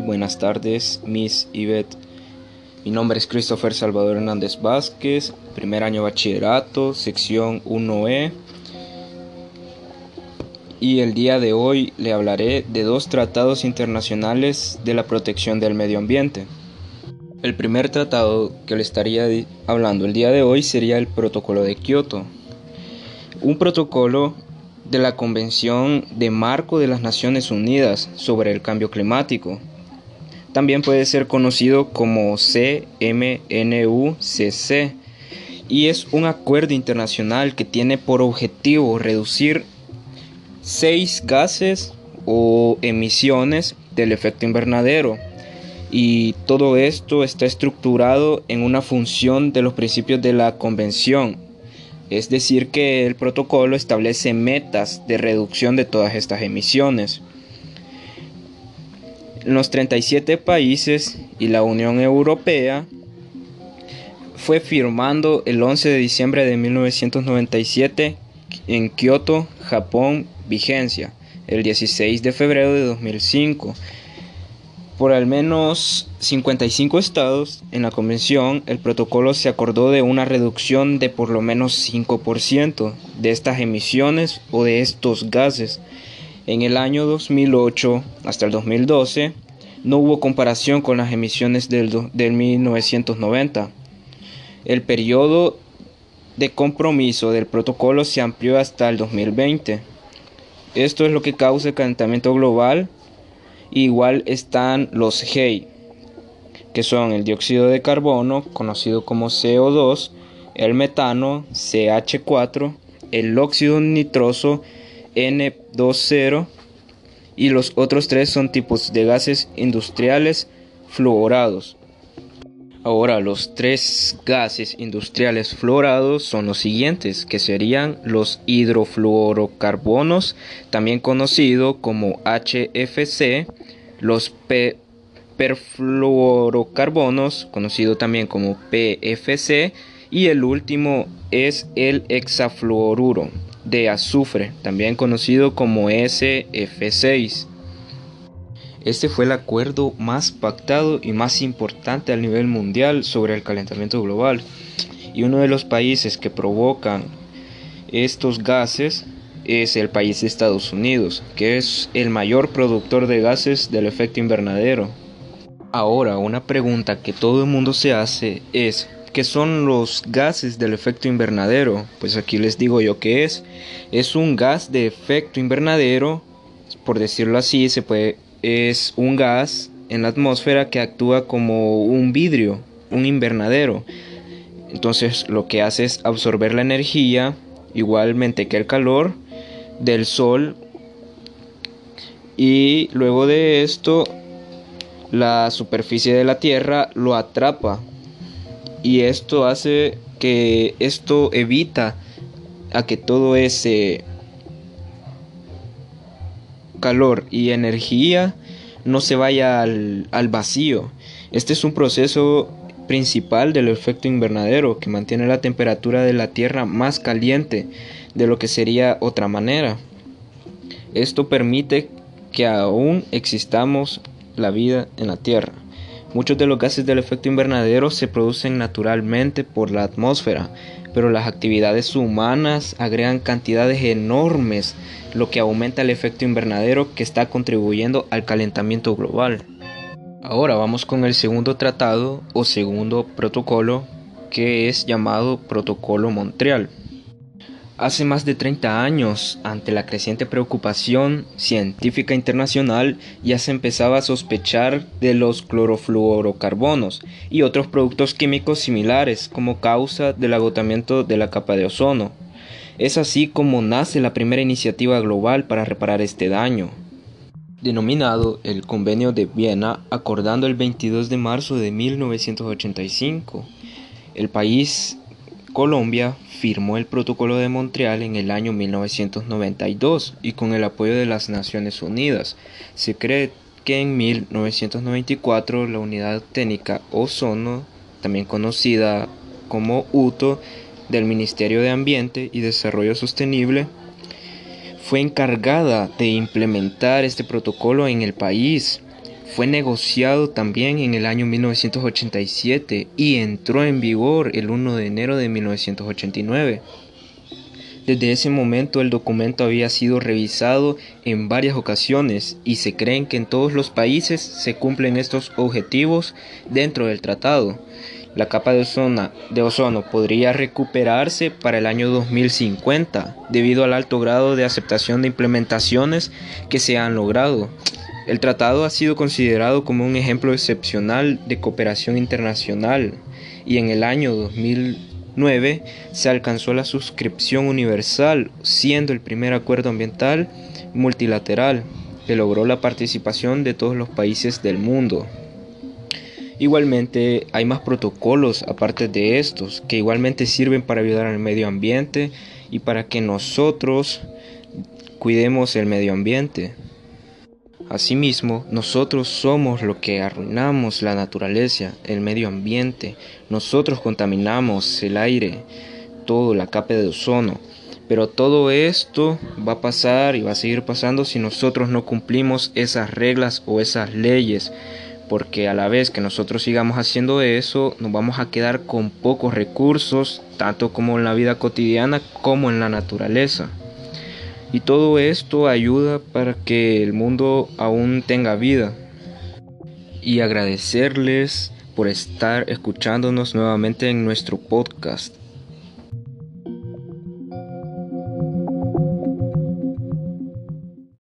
Buenas tardes, Miss Yvette. Mi nombre es Christopher Salvador Hernández Vázquez, primer año bachillerato, sección 1E. Y el día de hoy le hablaré de dos tratados internacionales de la protección del medio ambiente. El primer tratado que le estaría hablando el día de hoy sería el Protocolo de Kioto. Un protocolo de la Convención de Marco de las Naciones Unidas sobre el Cambio Climático. También puede ser conocido como CMNUCC y es un acuerdo internacional que tiene por objetivo reducir seis gases o emisiones del efecto invernadero y todo esto está estructurado en una función de los principios de la convención es decir, que el protocolo establece metas de reducción de todas estas emisiones. Los 37 países y la Unión Europea fue firmando el 11 de diciembre de 1997 en Kioto, Japón, vigencia, el 16 de febrero de 2005 por al menos 55 estados en la convención, el protocolo se acordó de una reducción de por lo menos 5% de estas emisiones o de estos gases. En el año 2008 hasta el 2012 no hubo comparación con las emisiones del, del 1990. El periodo de compromiso del protocolo se amplió hasta el 2020. Esto es lo que causa el calentamiento global Igual están los GEI, que son el dióxido de carbono, conocido como CO2, el metano, CH4, el óxido nitroso, N20, y los otros tres son tipos de gases industriales fluorados. Ahora, los tres gases industriales fluorados son los siguientes, que serían los hidrofluorocarbonos, también conocido como HFC, los perfluorocarbonos, conocido también como PFC, y el último es el hexafluoruro de azufre, también conocido como SF6. Este fue el acuerdo más pactado y más importante a nivel mundial sobre el calentamiento global. Y uno de los países que provocan estos gases es el país de Estados Unidos, que es el mayor productor de gases del efecto invernadero. Ahora, una pregunta que todo el mundo se hace es, ¿qué son los gases del efecto invernadero? Pues aquí les digo yo qué es. Es un gas de efecto invernadero, por decirlo así, se puede es un gas en la atmósfera que actúa como un vidrio, un invernadero. Entonces lo que hace es absorber la energía, igualmente que el calor del sol. Y luego de esto, la superficie de la Tierra lo atrapa. Y esto hace que esto evita a que todo ese calor y energía no se vaya al, vacío. Este es un proceso principal del efecto invernadero que mantiene la temperatura de la Tierra más caliente de lo que sería otra manera. Esto permite que aún existamos la vida en la Tierra. Muchos de los gases del efecto invernadero se producen naturalmente por la atmósfera, pero las actividades humanas agregan cantidades enormes, lo que aumenta el efecto invernadero que está contribuyendo al calentamiento global. Ahora vamos con el segundo tratado o segundo protocolo que es llamado Protocolo Montreal. Hace más de 30 años, ante la creciente preocupación científica internacional, ya se empezaba a sospechar de los clorofluorocarbonos y otros productos químicos similares como causa del agotamiento de la capa de ozono. Es así como nace la primera iniciativa global para reparar este daño, denominado el Convenio de Viena, acordando el 22 de marzo de 1985. El país Colombia firmó el Protocolo de Montreal en el año 1992 y con el apoyo de las Naciones Unidas. Se cree que en 1994 la Unidad Técnica Ozono, también conocida como UTO, del Ministerio de Ambiente y Desarrollo Sostenible, fue encargada de implementar este protocolo en el país. Fue negociado también en el año 1987 y entró en vigor el 1 de enero de 1989. Desde ese momento el documento había sido revisado en varias ocasiones y se creen que en todos los países se cumplen estos objetivos dentro del tratado. La capa de ozono, de ozono podría recuperarse para el año 2050 debido al alto grado de aceptación de implementaciones que se han logrado. El tratado ha sido considerado como un ejemplo excepcional de cooperación internacional y en el año 2000 9 se alcanzó la suscripción universal, siendo el primer acuerdo ambiental multilateral que logró la participación de todos los países del mundo. Igualmente hay más protocolos aparte de estos que igualmente sirven para ayudar al medio ambiente y para que nosotros cuidemos el medio ambiente. Asimismo, nosotros somos lo que arruinamos la naturaleza, el medio ambiente. Nosotros contaminamos el aire, todo, la capa de ozono. Pero todo esto va a pasar y va a seguir pasando si nosotros no cumplimos esas reglas o esas leyes. Porque a la vez que nosotros sigamos haciendo eso, nos vamos a quedar con pocos recursos, tanto como en la vida cotidiana como en la naturaleza. Y todo esto ayuda para que el mundo aún tenga vida. Y agradecerles por estar escuchándonos nuevamente en nuestro podcast.